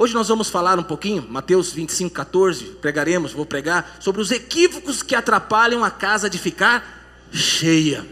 Hoje nós vamos falar um pouquinho, Mateus 25, 14, pregaremos, vou pregar, sobre os equívocos que atrapalham a casa de ficar cheia.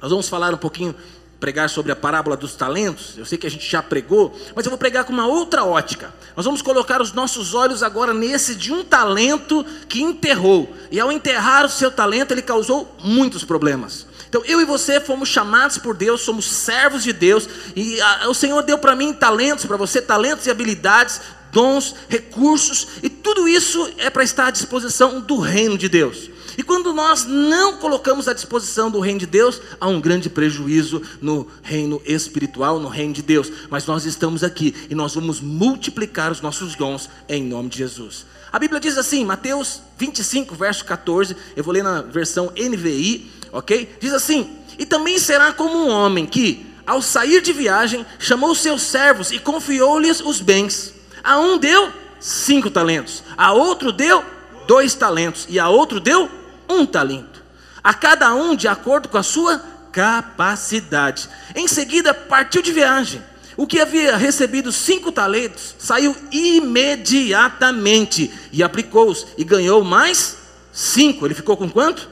Nós vamos falar um pouquinho, pregar sobre a parábola dos talentos. Eu sei que a gente já pregou, mas eu vou pregar com uma outra ótica. Nós vamos colocar os nossos olhos agora nesse de um talento que enterrou. E ao enterrar o seu talento, ele causou muitos problemas. Então eu e você fomos chamados por Deus, somos servos de Deus, e a, o Senhor deu para mim talentos, para você talentos e habilidades, dons, recursos, e tudo isso é para estar à disposição do reino de Deus. E quando nós não colocamos à disposição do reino de Deus, há um grande prejuízo no reino espiritual, no reino de Deus. Mas nós estamos aqui e nós vamos multiplicar os nossos dons em nome de Jesus. A Bíblia diz assim, Mateus 25, verso 14, eu vou ler na versão NVI, ok? Diz assim: E também será como um homem que, ao sair de viagem, chamou seus servos e confiou-lhes os bens. A um deu cinco talentos, a outro deu dois talentos, e a outro deu um talento. A cada um de acordo com a sua capacidade. Em seguida, partiu de viagem. O que havia recebido cinco talentos saiu imediatamente e aplicou-os e ganhou mais cinco. Ele ficou com quanto?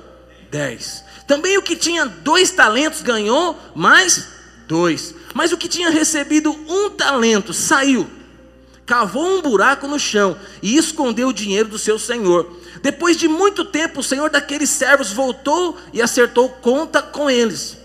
Dez. Também o que tinha dois talentos ganhou mais dois. Mas o que tinha recebido um talento saiu, cavou um buraco no chão e escondeu o dinheiro do seu senhor. Depois de muito tempo, o senhor daqueles servos voltou e acertou conta com eles.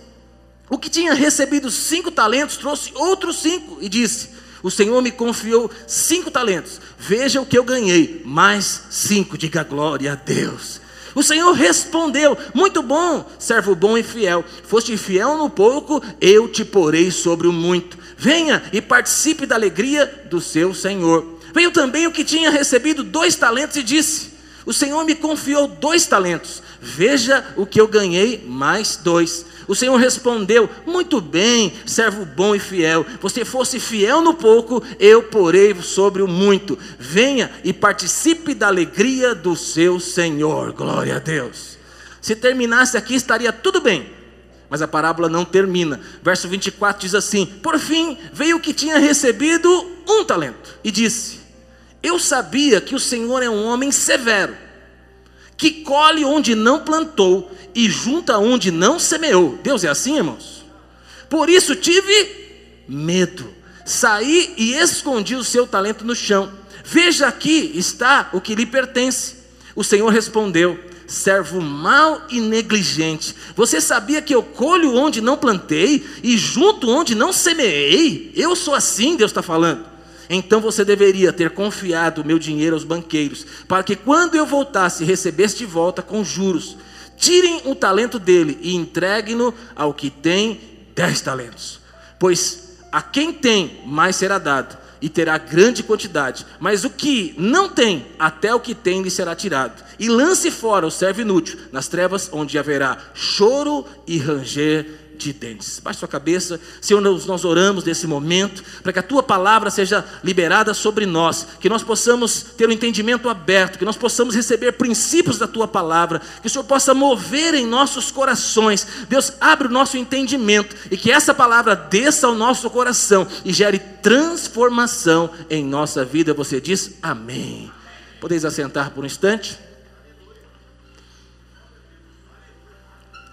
O que tinha recebido cinco talentos trouxe outros cinco e disse: O Senhor me confiou cinco talentos. Veja o que eu ganhei, mais cinco. Diga glória a Deus. O Senhor respondeu: Muito bom, servo bom e fiel. Foste fiel no pouco, eu te porei sobre o muito. Venha e participe da alegria do seu Senhor. Veio também o que tinha recebido dois talentos e disse: O Senhor me confiou dois talentos. Veja o que eu ganhei, mais dois. O Senhor respondeu: Muito bem, servo bom e fiel. Você fosse fiel no pouco, eu porei sobre o muito. Venha e participe da alegria do seu Senhor. Glória a Deus. Se terminasse aqui, estaria tudo bem. Mas a parábola não termina. Verso 24 diz assim: Por fim, veio o que tinha recebido um talento e disse: Eu sabia que o Senhor é um homem severo que colhe onde não plantou e junta onde não semeou. Deus é assim, irmãos? Por isso tive medo. Saí e escondi o seu talento no chão. Veja aqui está o que lhe pertence. O Senhor respondeu: servo mau e negligente. Você sabia que eu colho onde não plantei e junto onde não semeei? Eu sou assim, Deus está falando. Então você deveria ter confiado meu dinheiro aos banqueiros, para que quando eu voltasse recebesse de volta com juros. Tirem o talento dele e entreguem-no ao que tem dez talentos. Pois a quem tem, mais será dado, e terá grande quantidade. Mas o que não tem, até o que tem lhe será tirado. E lance fora o servo inútil, nas trevas onde haverá choro e ranger de dentes. Baixe sua cabeça, Senhor, nós, nós oramos nesse momento, para que a tua palavra seja liberada sobre nós, que nós possamos ter o um entendimento aberto, que nós possamos receber princípios da tua palavra, que o Senhor possa mover em nossos corações. Deus, abre o nosso entendimento e que essa palavra desça ao nosso coração e gere transformação em nossa vida. Você diz amém. Podeis assentar por um instante?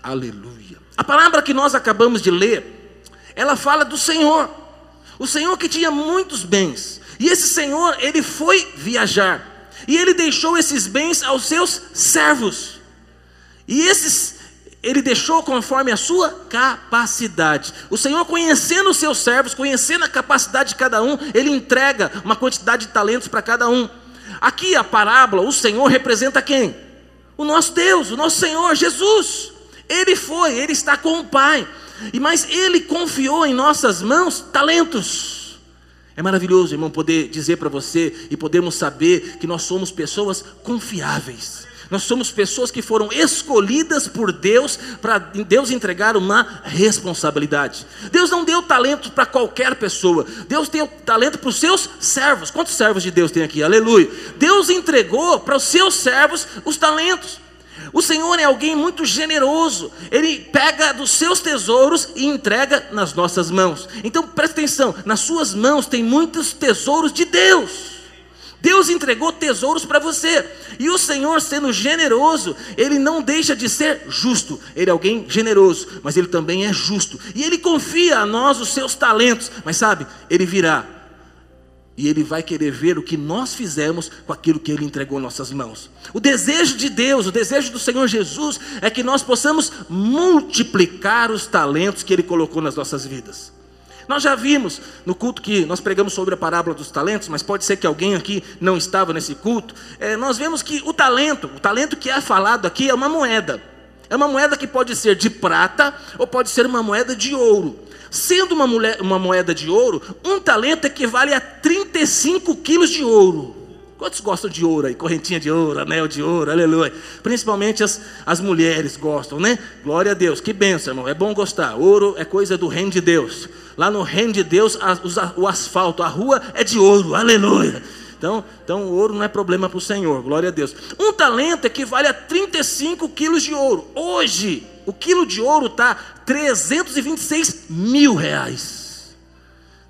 Aleluia. A palavra que nós acabamos de ler, ela fala do Senhor. O Senhor que tinha muitos bens. E esse Senhor, ele foi viajar. E ele deixou esses bens aos seus servos. E esses ele deixou conforme a sua capacidade. O Senhor, conhecendo os seus servos, conhecendo a capacidade de cada um, ele entrega uma quantidade de talentos para cada um. Aqui a parábola, o Senhor representa quem? O nosso Deus, o nosso Senhor Jesus. Ele foi, ele está com o Pai. Mas ele confiou em nossas mãos talentos. É maravilhoso, irmão, poder dizer para você e podermos saber que nós somos pessoas confiáveis. Nós somos pessoas que foram escolhidas por Deus para Deus entregar uma responsabilidade. Deus não deu talento para qualquer pessoa. Deus tem talento para os seus servos. Quantos servos de Deus tem aqui? Aleluia. Deus entregou para os seus servos os talentos. O Senhor é alguém muito generoso. Ele pega dos seus tesouros e entrega nas nossas mãos. Então preste atenção: nas suas mãos tem muitos tesouros de Deus. Deus entregou tesouros para você. E o Senhor, sendo generoso, Ele não deixa de ser justo. Ele é alguém generoso, mas Ele também é justo. E Ele confia a nós os seus talentos. Mas sabe, Ele virá e Ele vai querer ver o que nós fizemos com aquilo que Ele entregou em nossas mãos. O desejo de Deus, o desejo do Senhor Jesus, é que nós possamos multiplicar os talentos que Ele colocou nas nossas vidas. Nós já vimos no culto que nós pregamos sobre a parábola dos talentos, mas pode ser que alguém aqui não estava nesse culto. É, nós vemos que o talento, o talento que é falado aqui é uma moeda. É uma moeda que pode ser de prata ou pode ser uma moeda de ouro. Sendo uma, mulher, uma moeda de ouro, um talento equivale a 35 quilos de ouro. Quantos gostam de ouro aí? Correntinha de ouro, anel de ouro, aleluia. Principalmente as, as mulheres gostam, né? Glória a Deus, que benção, irmão. É bom gostar. Ouro é coisa do reino de Deus. Lá no reino de Deus, a, o asfalto, a rua é de ouro, aleluia. Então, então o ouro não é problema para o Senhor, glória a Deus. Um talento equivale a 35 quilos de ouro. Hoje, o quilo de ouro está 326 mil reais.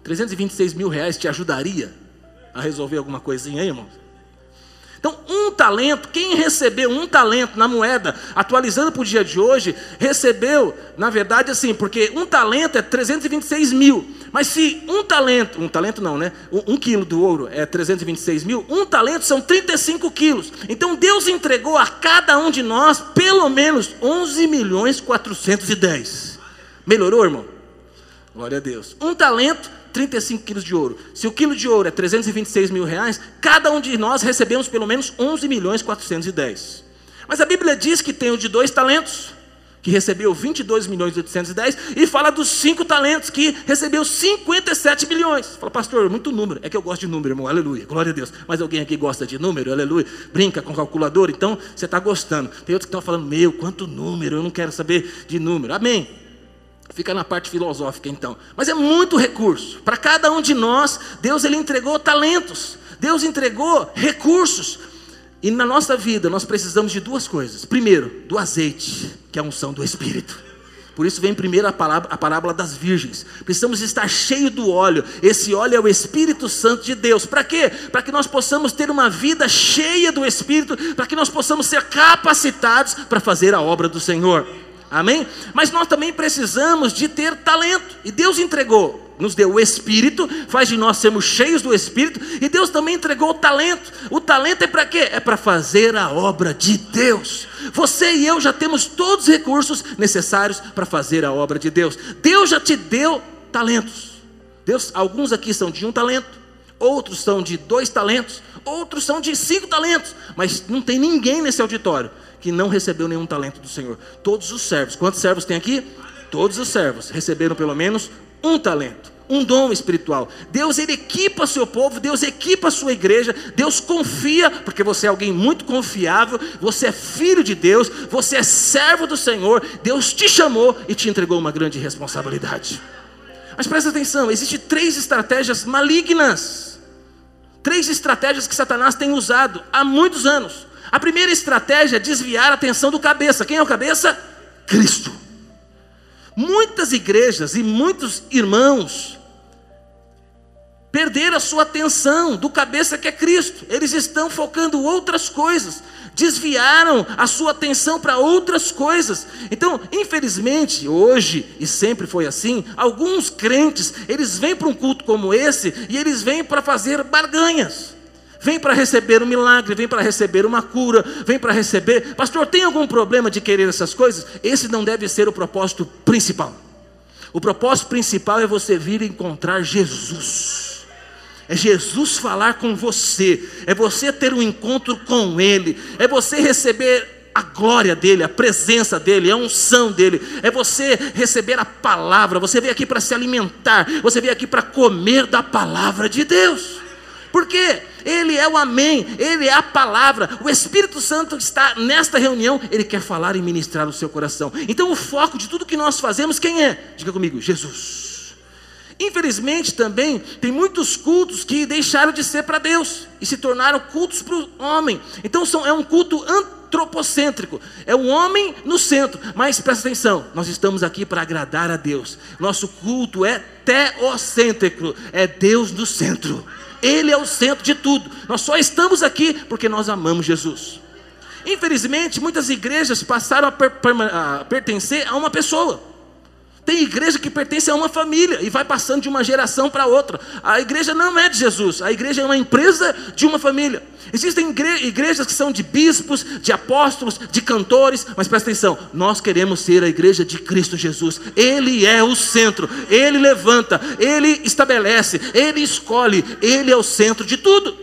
326 mil reais te ajudaria a resolver alguma coisinha aí, irmãos? Então, um talento, quem recebeu um talento na moeda, atualizando para o dia de hoje, recebeu, na verdade, assim, porque um talento é 326 mil. Mas se um talento, um talento não, né? Um, um quilo do ouro é 326 mil, um talento são 35 quilos. Então Deus entregou a cada um de nós pelo menos 11 milhões 410. Melhorou, irmão? Glória a Deus. Um talento 35 quilos de ouro. Se o quilo de ouro é 326 mil reais, cada um de nós recebemos pelo menos 11 milhões 410. Mas a Bíblia diz que tem o de dois talentos, que recebeu 22 milhões 810, e fala dos cinco talentos, que recebeu 57 milhões. Fala, pastor, muito número. É que eu gosto de número, irmão, aleluia, glória a Deus. Mas alguém aqui gosta de número, aleluia, brinca com calculador, então você está gostando. Tem outros que estão falando, meu, quanto número, eu não quero saber de número. Amém. Fica na parte filosófica então. Mas é muito recurso. Para cada um de nós, Deus ele entregou talentos. Deus entregou recursos. E na nossa vida nós precisamos de duas coisas. Primeiro, do azeite, que é a unção do Espírito. Por isso vem primeiro a parábola, a parábola das virgens. Precisamos estar cheio do óleo. Esse óleo é o Espírito Santo de Deus. Para quê? Para que nós possamos ter uma vida cheia do Espírito, para que nós possamos ser capacitados para fazer a obra do Senhor. Amém? Mas nós também precisamos de ter talento. E Deus entregou, nos deu o Espírito, faz de nós sermos cheios do Espírito, e Deus também entregou o talento. O talento é para quê? É para fazer a obra de Deus. Você e eu já temos todos os recursos necessários para fazer a obra de Deus. Deus já te deu talentos. Deus, alguns aqui são de um talento, outros são de dois talentos, outros são de cinco talentos, mas não tem ninguém nesse auditório que não recebeu nenhum talento do Senhor. Todos os servos, quantos servos tem aqui? Todos os servos receberam pelo menos um talento, um dom espiritual. Deus ele equipa seu povo, Deus equipa sua igreja, Deus confia, porque você é alguém muito confiável, você é filho de Deus, você é servo do Senhor, Deus te chamou e te entregou uma grande responsabilidade. Mas presta atenção, existem três estratégias malignas. Três estratégias que Satanás tem usado há muitos anos a primeira estratégia é desviar a atenção do cabeça. Quem é o cabeça? Cristo. Muitas igrejas e muitos irmãos perderam a sua atenção do cabeça que é Cristo. Eles estão focando outras coisas, desviaram a sua atenção para outras coisas. Então, infelizmente, hoje e sempre foi assim, alguns crentes, eles vêm para um culto como esse e eles vêm para fazer barganhas vem para receber um milagre, vem para receber uma cura, vem para receber. Pastor, tem algum problema de querer essas coisas? Esse não deve ser o propósito principal. O propósito principal é você vir encontrar Jesus. É Jesus falar com você, é você ter um encontro com Ele, é você receber a glória dele, a presença dele, a unção dele, é você receber a palavra. Você veio aqui para se alimentar, você veio aqui para comer da palavra de Deus. Por quê? Ele é o Amém, Ele é a palavra. O Espírito Santo está nesta reunião, Ele quer falar e ministrar o seu coração. Então, o foco de tudo que nós fazemos, quem é? Diga comigo: Jesus. Infelizmente também tem muitos cultos que deixaram de ser para Deus e se tornaram cultos para o homem. Então são, é um culto antropocêntrico, é o homem no centro. Mas presta atenção, nós estamos aqui para agradar a Deus. Nosso culto é teocêntrico, é Deus no centro. Ele é o centro de tudo. Nós só estamos aqui porque nós amamos Jesus. Infelizmente, muitas igrejas passaram a, per a pertencer a uma pessoa. Tem igreja que pertence a uma família e vai passando de uma geração para outra. A igreja não é de Jesus, a igreja é uma empresa de uma família. Existem igrejas que são de bispos, de apóstolos, de cantores, mas presta atenção, nós queremos ser a igreja de Cristo Jesus. Ele é o centro, ele levanta, ele estabelece, ele escolhe, ele é o centro de tudo.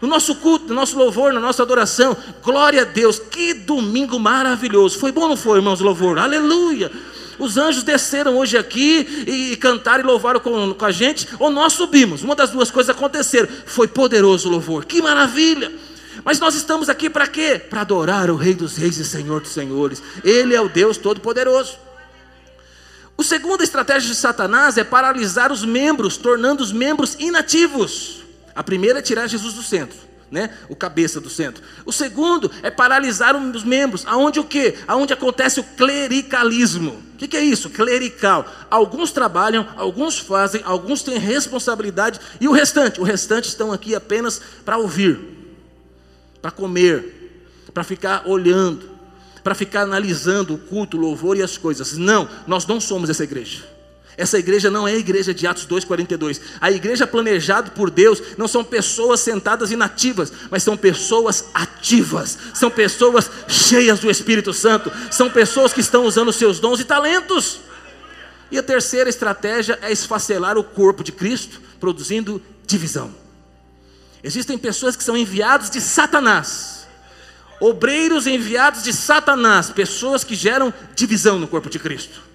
No nosso culto, no nosso louvor, na nossa adoração, glória a Deus, que domingo maravilhoso. Foi bom não foi, irmãos, louvor? Aleluia. Os anjos desceram hoje aqui e cantaram e louvaram com, com a gente, ou nós subimos. Uma das duas coisas aconteceram. Foi poderoso o louvor. Que maravilha! Mas nós estamos aqui para quê? Para adorar o Rei dos Reis e Senhor dos Senhores. Ele é o Deus Todo-Poderoso. O segunda estratégia de Satanás é paralisar os membros, tornando os membros inativos. A primeira é tirar Jesus do centro né? O cabeça do centro. O segundo é paralisar os membros. Aonde o quê? Aonde acontece o clericalismo. O que, que é isso? Clerical. Alguns trabalham, alguns fazem, alguns têm responsabilidade e o restante, o restante estão aqui apenas para ouvir, para comer, para ficar olhando, para ficar analisando o culto, o louvor e as coisas. Não, nós não somos essa igreja. Essa igreja não é a igreja de Atos 2,42. A igreja planejada por Deus não são pessoas sentadas inativas, mas são pessoas ativas, são pessoas cheias do Espírito Santo, são pessoas que estão usando seus dons e talentos. E a terceira estratégia é esfacelar o corpo de Cristo, produzindo divisão. Existem pessoas que são enviados de Satanás, obreiros enviados de Satanás, pessoas que geram divisão no corpo de Cristo.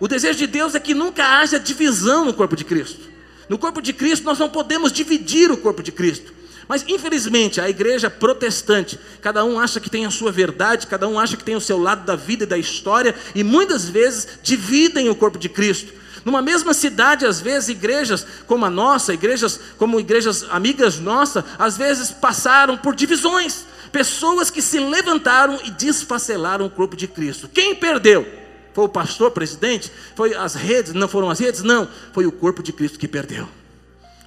O desejo de Deus é que nunca haja divisão no corpo de Cristo. No corpo de Cristo nós não podemos dividir o corpo de Cristo. Mas infelizmente a igreja protestante, cada um acha que tem a sua verdade, cada um acha que tem o seu lado da vida e da história, e muitas vezes dividem o corpo de Cristo. Numa mesma cidade, às vezes, igrejas como a nossa, igrejas como igrejas amigas nossas, às vezes passaram por divisões. Pessoas que se levantaram e desfacelaram o corpo de Cristo. Quem perdeu? Foi o pastor, presidente? Foi as redes? Não foram as redes? Não. Foi o corpo de Cristo que perdeu.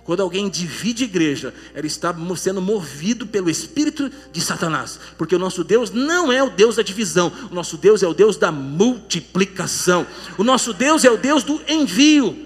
Quando alguém divide igreja, ela está sendo movido pelo espírito de Satanás, porque o nosso Deus não é o Deus da divisão, o nosso Deus é o Deus da multiplicação, o nosso Deus é o Deus do envio.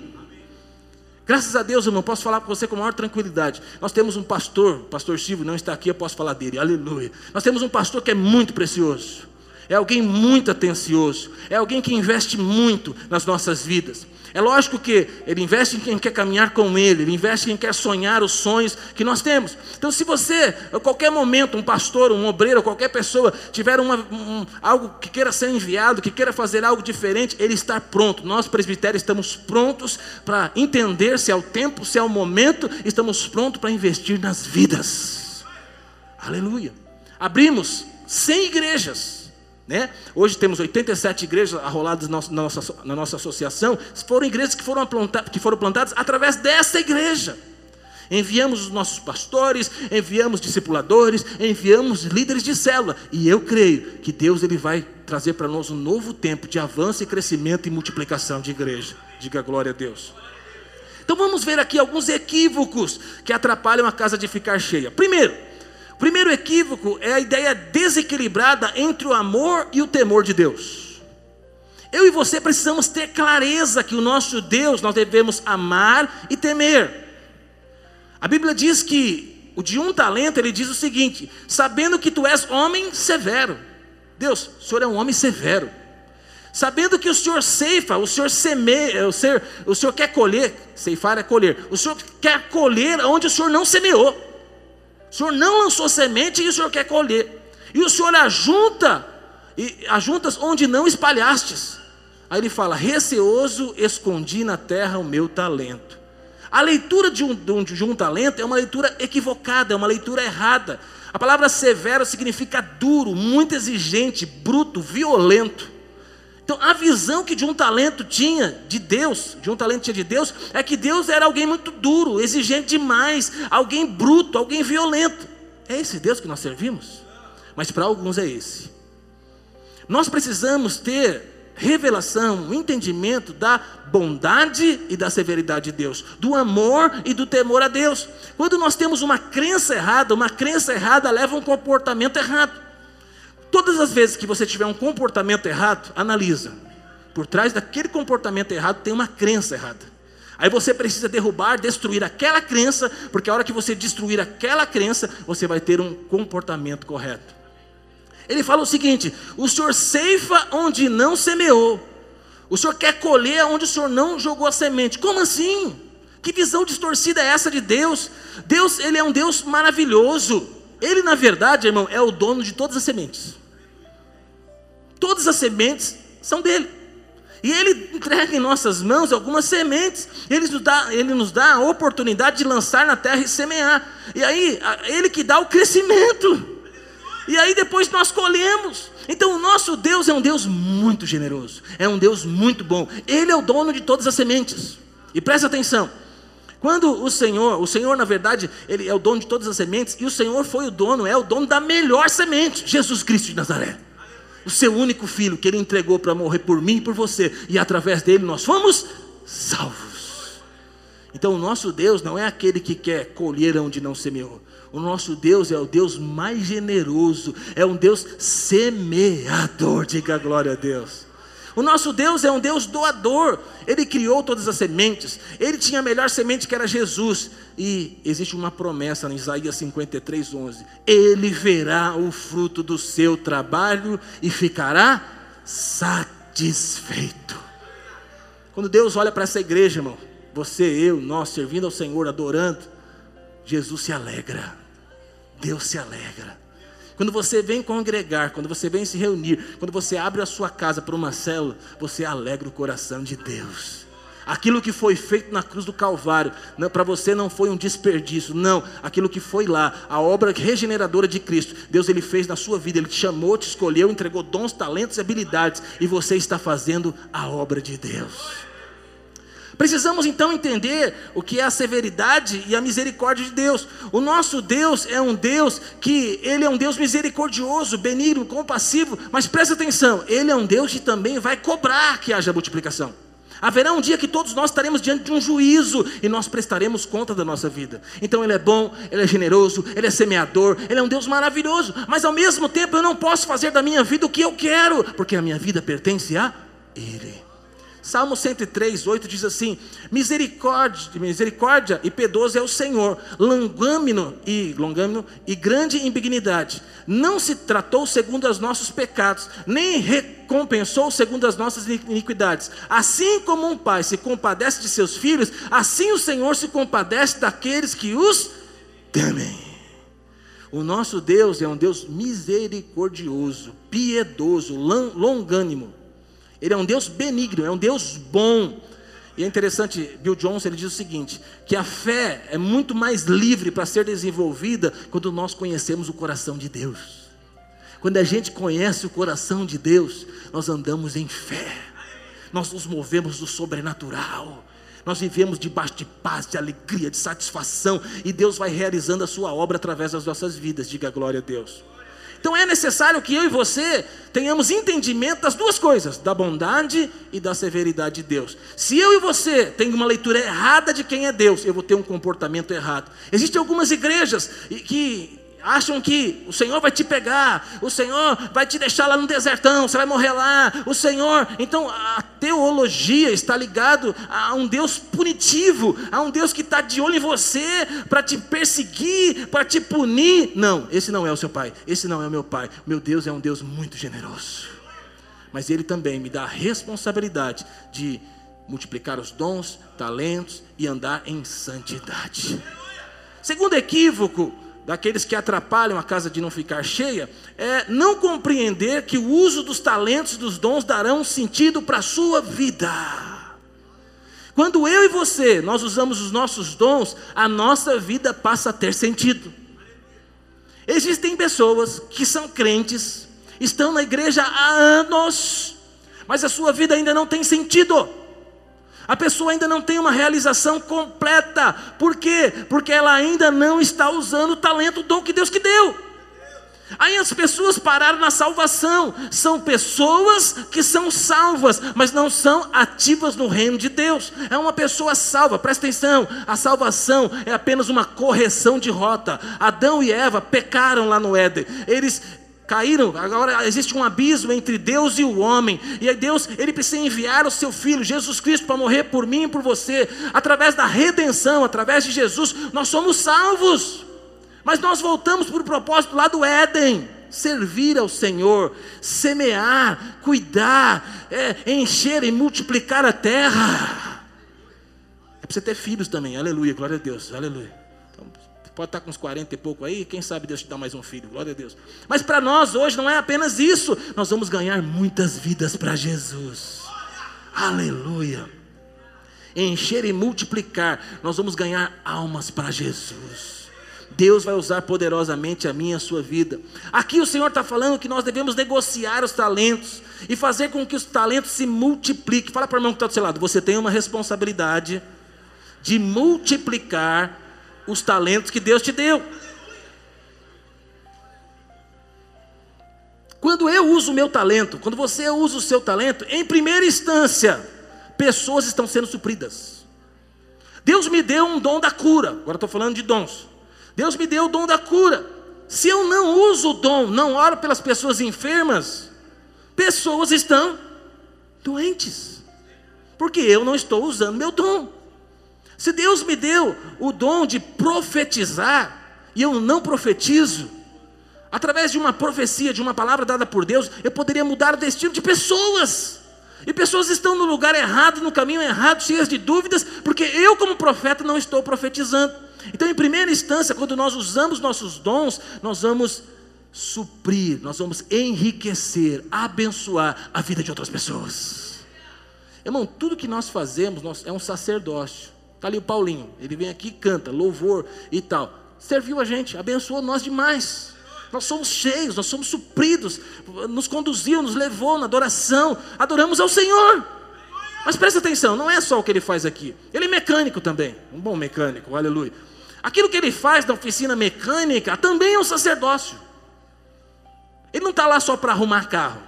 Graças a Deus, irmão, posso falar com você com maior tranquilidade. Nós temos um pastor, pastor Silvio não está aqui, eu posso falar dele, aleluia. Nós temos um pastor que é muito precioso é alguém muito atencioso, é alguém que investe muito nas nossas vidas. É lógico que ele investe em quem quer caminhar com ele, ele investe em quem quer sonhar os sonhos que nós temos. Então, se você, a qualquer momento, um pastor, um obreiro, qualquer pessoa, tiver uma, um, algo que queira ser enviado, que queira fazer algo diferente, ele está pronto. Nós, presbitérios, estamos prontos para entender se é o tempo, se é o momento, estamos prontos para investir nas vidas. Aleluia. Abrimos 100 igrejas né? Hoje temos 87 igrejas arroladas na nossa, na nossa associação. Foram igrejas que foram, plantadas, que foram plantadas através dessa igreja. Enviamos os nossos pastores, enviamos discipuladores, enviamos líderes de célula. E eu creio que Deus ele vai trazer para nós um novo tempo de avanço e crescimento e multiplicação de igreja. Diga glória a Deus. Então vamos ver aqui alguns equívocos que atrapalham a casa de ficar cheia. Primeiro, o primeiro equívoco é a ideia desequilibrada entre o amor e o temor de Deus. Eu e você precisamos ter clareza que o nosso Deus nós devemos amar e temer. A Bíblia diz que o de um talento ele diz o seguinte: sabendo que tu és homem severo. Deus, o Senhor é um homem severo. Sabendo que o Senhor ceifa, o Senhor semeia, o Senhor, o Senhor quer colher, ceifar é colher. O Senhor quer colher onde o Senhor não semeou. O Senhor não lançou semente e o Senhor quer colher. E o Senhor ajunta, e ajuntas onde não espalhastes. Aí ele fala: receoso escondi na terra o meu talento. A leitura de um, de, um, de um, talento é uma leitura equivocada, é uma leitura errada. A palavra severo significa duro, muito exigente, bruto, violento. Então, a visão que de um talento tinha de Deus, de um talento tinha de Deus, é que Deus era alguém muito duro, exigente demais, alguém bruto, alguém violento. É esse Deus que nós servimos? Mas para alguns é esse. Nós precisamos ter revelação, entendimento da bondade e da severidade de Deus, do amor e do temor a Deus. Quando nós temos uma crença errada, uma crença errada leva a um comportamento errado. Todas as vezes que você tiver um comportamento errado, analisa. Por trás daquele comportamento errado tem uma crença errada. Aí você precisa derrubar, destruir aquela crença, porque a hora que você destruir aquela crença, você vai ter um comportamento correto. Ele fala o seguinte: o senhor ceifa onde não semeou, o senhor quer colher onde o senhor não jogou a semente. Como assim? Que visão distorcida é essa de Deus? Deus, ele é um Deus maravilhoso. Ele, na verdade, irmão, é o dono de todas as sementes. Todas as sementes são dele. E ele entrega em nossas mãos algumas sementes. Ele nos, dá, ele nos dá a oportunidade de lançar na terra e semear. E aí, ele que dá o crescimento. E aí depois nós colhemos. Então o nosso Deus é um Deus muito generoso, é um Deus muito bom. Ele é o dono de todas as sementes. E presta atenção. Quando o Senhor, o Senhor na verdade, ele é o dono de todas as sementes e o Senhor foi o dono, é o dono da melhor semente, Jesus Cristo de Nazaré. O seu único filho que ele entregou para morrer por mim e por você, e através dele nós fomos salvos. Então o nosso Deus não é aquele que quer colher onde não semeou. O nosso Deus é o Deus mais generoso, é um Deus semeador, diga glória a Deus. O nosso Deus é um Deus doador, Ele criou todas as sementes, Ele tinha a melhor semente que era Jesus, e existe uma promessa em Isaías 53, 11: Ele verá o fruto do seu trabalho e ficará satisfeito. Quando Deus olha para essa igreja, irmão, você, eu, nós servindo ao Senhor, adorando, Jesus se alegra. Deus se alegra. Quando você vem congregar, quando você vem se reunir, quando você abre a sua casa para uma célula, você alegra o coração de Deus. Aquilo que foi feito na cruz do Calvário, para você não foi um desperdício, não. Aquilo que foi lá, a obra regeneradora de Cristo, Deus ele fez na sua vida, Ele te chamou, te escolheu, entregou dons, talentos e habilidades, e você está fazendo a obra de Deus. Precisamos então entender o que é a severidade e a misericórdia de Deus. O nosso Deus é um Deus que ele é um Deus misericordioso, benigno, compassivo, mas presta atenção, ele é um Deus que também vai cobrar que haja multiplicação. Haverá um dia que todos nós estaremos diante de um juízo e nós prestaremos conta da nossa vida. Então Ele é bom, Ele é generoso, Ele é semeador, Ele é um Deus maravilhoso, mas ao mesmo tempo eu não posso fazer da minha vida o que eu quero, porque a minha vida pertence a Ele. Salmo 103, 8 diz assim: Misericórdia, misericórdia e piedoso é o Senhor, longâmino e longâmino e grande em benignidade. Não se tratou segundo os nossos pecados, nem recompensou segundo as nossas iniquidades. Assim como um pai se compadece de seus filhos, assim o Senhor se compadece daqueles que os temem. O nosso Deus é um Deus misericordioso, piedoso, longânimo. Ele é um Deus benigno, é um Deus bom. E é interessante, Bill Johnson ele diz o seguinte: que a fé é muito mais livre para ser desenvolvida quando nós conhecemos o coração de Deus. Quando a gente conhece o coração de Deus, nós andamos em fé, nós nos movemos do sobrenatural, nós vivemos debaixo de paz, de alegria, de satisfação, e Deus vai realizando a sua obra através das nossas vidas. Diga glória a Deus. Então é necessário que eu e você tenhamos entendimento das duas coisas, da bondade e da severidade de Deus. Se eu e você temos uma leitura errada de quem é Deus, eu vou ter um comportamento errado. Existem algumas igrejas que acham que o Senhor vai te pegar, o Senhor vai te deixar lá no desertão, você vai morrer lá, o Senhor. Então a teologia está ligado a um Deus punitivo, a um Deus que está de olho em você para te perseguir, para te punir. Não, esse não é o seu pai, esse não é o meu pai. Meu Deus é um Deus muito generoso, mas Ele também me dá a responsabilidade de multiplicar os dons, talentos e andar em santidade. Segundo equívoco, daqueles que atrapalham a casa de não ficar cheia, é não compreender que o uso dos talentos e dos dons darão sentido para a sua vida. Quando eu e você, nós usamos os nossos dons, a nossa vida passa a ter sentido. Existem pessoas que são crentes, estão na igreja há anos, mas a sua vida ainda não tem sentido. A pessoa ainda não tem uma realização completa. Por quê? Porque ela ainda não está usando o talento, o dom que Deus que deu. Aí as pessoas pararam na salvação. São pessoas que são salvas, mas não são ativas no reino de Deus. É uma pessoa salva, presta atenção. A salvação é apenas uma correção de rota. Adão e Eva pecaram lá no Éden. Eles caíram, agora existe um abismo entre Deus e o homem, e aí Deus, ele precisa enviar o seu filho, Jesus Cristo, para morrer por mim e por você, através da redenção, através de Jesus, nós somos salvos. Mas nós voltamos para o propósito lá do Éden: servir ao Senhor, semear, cuidar, é, encher e multiplicar a terra. É para você ter filhos também, aleluia, glória a Deus, aleluia. Pode estar com uns 40 e pouco aí, quem sabe Deus te dá mais um filho, glória a Deus. Mas para nós hoje não é apenas isso, nós vamos ganhar muitas vidas para Jesus, aleluia. Encher e multiplicar, nós vamos ganhar almas para Jesus. Deus vai usar poderosamente a minha e a sua vida. Aqui o Senhor está falando que nós devemos negociar os talentos e fazer com que os talentos se multipliquem. Fala para o irmão que está do seu lado, você tem uma responsabilidade de multiplicar os talentos que Deus te deu. Quando eu uso o meu talento, quando você usa o seu talento, em primeira instância, pessoas estão sendo supridas. Deus me deu um dom da cura, agora estou falando de dons. Deus me deu o dom da cura. Se eu não uso o dom, não oro pelas pessoas enfermas, pessoas estão doentes, porque eu não estou usando meu dom. Se Deus me deu o dom de profetizar, e eu não profetizo, através de uma profecia, de uma palavra dada por Deus, eu poderia mudar o destino de pessoas. E pessoas estão no lugar errado, no caminho errado, cheias de dúvidas, porque eu, como profeta, não estou profetizando. Então, em primeira instância, quando nós usamos nossos dons, nós vamos suprir, nós vamos enriquecer, abençoar a vida de outras pessoas. Irmão, tudo que nós fazemos nós, é um sacerdócio. Está ali o Paulinho, ele vem aqui, canta, louvor e tal. Serviu a gente, abençoou nós demais. Nós somos cheios, nós somos supridos, nos conduziu, nos levou na adoração, adoramos ao Senhor. Mas presta atenção, não é só o que ele faz aqui. Ele é mecânico também, um bom mecânico, aleluia. Aquilo que ele faz na oficina mecânica também é um sacerdócio. Ele não está lá só para arrumar carro.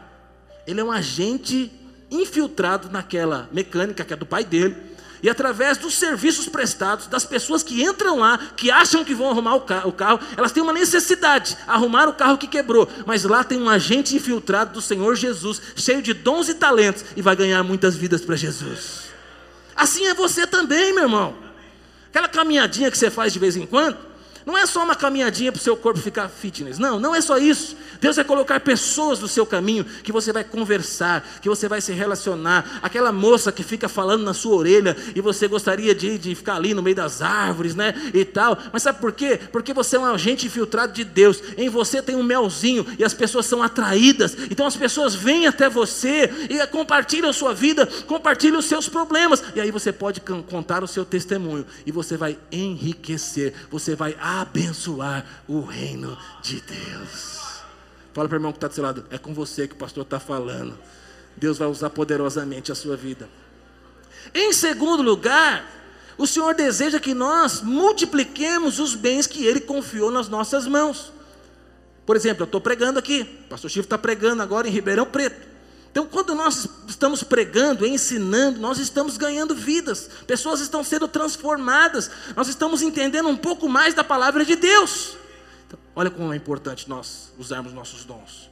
Ele é um agente infiltrado naquela mecânica que é do pai dele. E através dos serviços prestados, das pessoas que entram lá, que acham que vão arrumar o carro, o carro, elas têm uma necessidade, arrumar o carro que quebrou. Mas lá tem um agente infiltrado do Senhor Jesus, cheio de dons e talentos, e vai ganhar muitas vidas para Jesus. Assim é você também, meu irmão. Aquela caminhadinha que você faz de vez em quando, não é só uma caminhadinha para o seu corpo ficar fitness. Não, não é só isso. Deus vai colocar pessoas no seu caminho que você vai conversar, que você vai se relacionar. Aquela moça que fica falando na sua orelha e você gostaria de, de ficar ali no meio das árvores, né? E tal. Mas sabe por quê? Porque você é um agente infiltrado de Deus. Em você tem um melzinho e as pessoas são atraídas. Então as pessoas vêm até você e compartilham a sua vida, compartilham os seus problemas. E aí você pode contar o seu testemunho e você vai enriquecer, você vai abençoar o reino de Deus. Fala para o irmão que está do seu lado, é com você que o pastor está falando. Deus vai usar poderosamente a sua vida. Em segundo lugar, o Senhor deseja que nós multipliquemos os bens que Ele confiou nas nossas mãos. Por exemplo, eu estou pregando aqui, o pastor Chico está pregando agora em Ribeirão Preto. Então, quando nós estamos pregando, ensinando, nós estamos ganhando vidas, pessoas estão sendo transformadas, nós estamos entendendo um pouco mais da palavra de Deus. Então, olha como é importante nós usarmos nossos dons.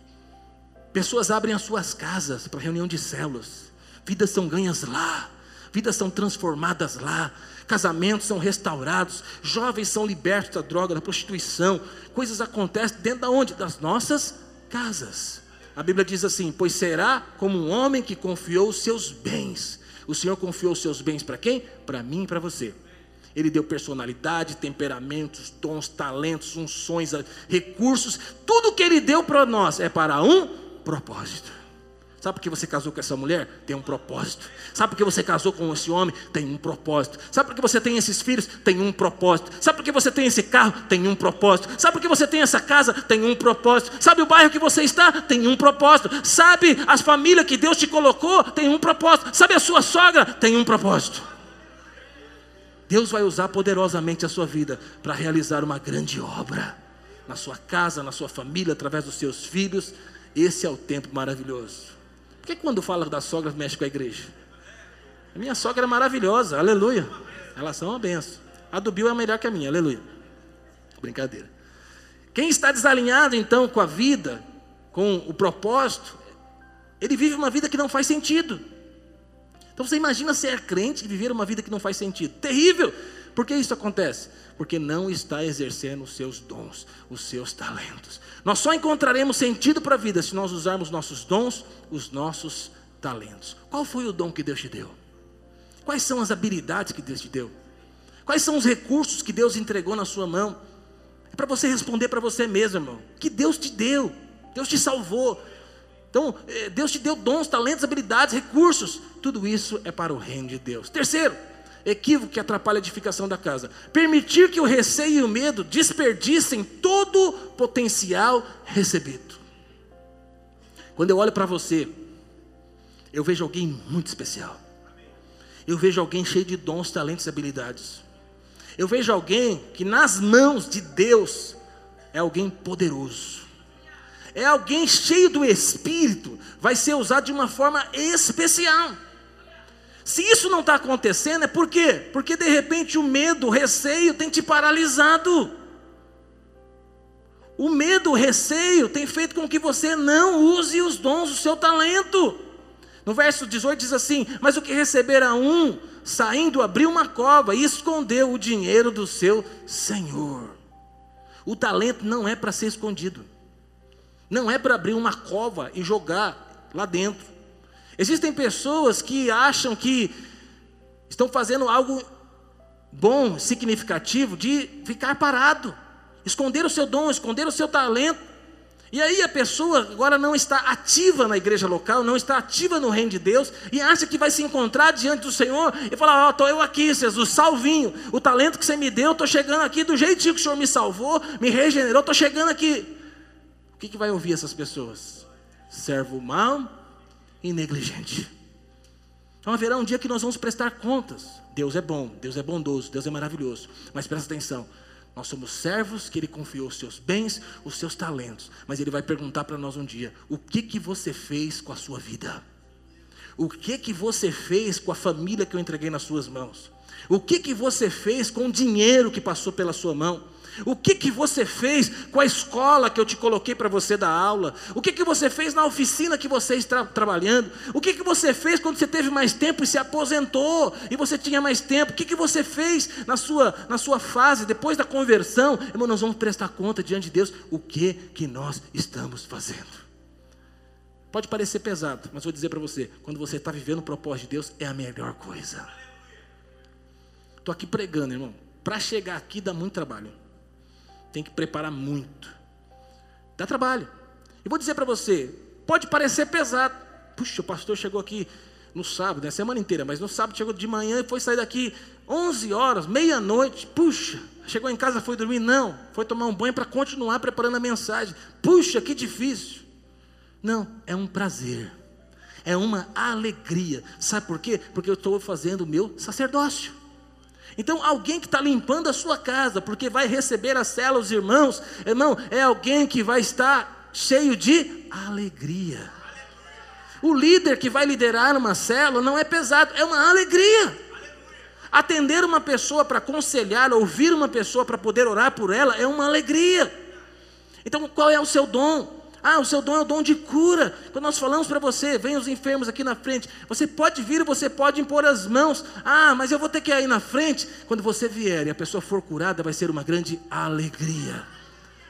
Pessoas abrem as suas casas para reunião de células, vidas são ganhas lá, vidas são transformadas lá, casamentos são restaurados, jovens são libertos da droga, da prostituição, coisas acontecem dentro da onde? Das nossas casas. A Bíblia diz assim: Pois será como um homem que confiou os seus bens. O Senhor confiou os seus bens para quem? Para mim e para você. Ele deu personalidade, temperamentos, dons, talentos, unções, recursos. Tudo que Ele deu para nós é para um propósito. Sabe por que você casou com essa mulher? Tem um propósito. Sabe por que você casou com esse homem? Tem um propósito. Sabe por que você tem esses filhos? Tem um propósito. Sabe por que você tem esse carro? Tem um propósito. Sabe por que você tem essa casa? Tem um propósito. Sabe o bairro que você está? Tem um propósito. Sabe as famílias que Deus te colocou? Tem um propósito. Sabe a sua sogra? Tem um propósito. Deus vai usar poderosamente a sua vida para realizar uma grande obra na sua casa, na sua família, através dos seus filhos. Esse é o tempo maravilhoso. Por que quando fala da sogra mexe com a igreja? A minha sogra é maravilhosa, aleluia. Elas são uma benção. A do Bill é melhor que a minha, aleluia. Brincadeira. Quem está desalinhado então com a vida, com o propósito, ele vive uma vida que não faz sentido. Então você imagina ser crente e viver uma vida que não faz sentido. Terrível! Por que isso acontece? Porque não está exercendo os seus dons, os seus talentos. Nós só encontraremos sentido para a vida se nós usarmos nossos dons, os nossos talentos. Qual foi o dom que Deus te deu? Quais são as habilidades que Deus te deu? Quais são os recursos que Deus entregou na sua mão? É para você responder para você mesmo, irmão. Que Deus te deu, Deus te salvou. Então, eh, Deus te deu dons, talentos, habilidades, recursos. Tudo isso é para o reino de Deus. Terceiro, equívoco que atrapalha a edificação da casa. Permitir que o receio e o medo desperdicem todo o potencial recebido. Quando eu olho para você, eu vejo alguém muito especial. Eu vejo alguém cheio de dons, talentos e habilidades. Eu vejo alguém que nas mãos de Deus é alguém poderoso. É alguém cheio do Espírito, vai ser usado de uma forma especial. Se isso não está acontecendo, é por quê? Porque de repente o medo, o receio tem te paralisado. O medo, o receio tem feito com que você não use os dons, o seu talento. No verso 18 diz assim: Mas o que recebera um, saindo, abriu uma cova e escondeu o dinheiro do seu senhor. O talento não é para ser escondido, não é para abrir uma cova e jogar lá dentro. Existem pessoas que acham que estão fazendo algo bom, significativo, de ficar parado, esconder o seu dom, esconder o seu talento. E aí a pessoa agora não está ativa na igreja local, não está ativa no reino de Deus e acha que vai se encontrar diante do Senhor e falar: Ó, oh, estou eu aqui, Jesus, salvinho, o talento que você me deu, estou chegando aqui do jeitinho que o Senhor me salvou, me regenerou, estou chegando aqui. O que, que vai ouvir essas pessoas? Servo mau e negligente. Então haverá um dia que nós vamos prestar contas. Deus é bom, Deus é bondoso, Deus é maravilhoso. Mas presta atenção, nós somos servos que Ele confiou os seus bens, os seus talentos. Mas Ele vai perguntar para nós um dia: o que que você fez com a sua vida? O que que você fez com a família que eu entreguei nas suas mãos? O que que você fez com o dinheiro que passou pela sua mão? O que, que você fez com a escola que eu te coloquei para você dar aula? O que, que você fez na oficina que você está trabalhando? O que, que você fez quando você teve mais tempo e se aposentou e você tinha mais tempo? O que, que você fez na sua, na sua fase, depois da conversão? Irmão, nós vamos prestar conta diante de Deus o que, que nós estamos fazendo. Pode parecer pesado, mas vou dizer para você: quando você está vivendo o propósito de Deus, é a melhor coisa. Estou aqui pregando, irmão. Para chegar aqui dá muito trabalho tem que preparar muito. Dá trabalho. E vou dizer para você, pode parecer pesado. Puxa, o pastor chegou aqui no sábado, na né, semana inteira, mas no sábado chegou de manhã e foi sair daqui 11 horas, meia-noite. Puxa, chegou em casa, foi dormir? Não, foi tomar um banho para continuar preparando a mensagem. Puxa, que difícil. Não, é um prazer. É uma alegria. Sabe por quê? Porque eu estou fazendo o meu sacerdócio. Então, alguém que está limpando a sua casa, porque vai receber a cela os irmãos, irmão, é alguém que vai estar cheio de alegria. O líder que vai liderar uma célula não é pesado, é uma alegria. Atender uma pessoa para aconselhar, ouvir uma pessoa para poder orar por ela é uma alegria. Então, qual é o seu dom? Ah, o seu dom é o dom de cura. Quando nós falamos para você, vem os enfermos aqui na frente. Você pode vir, você pode impor as mãos. Ah, mas eu vou ter que ir aí na frente. Quando você vier e a pessoa for curada, vai ser uma grande alegria.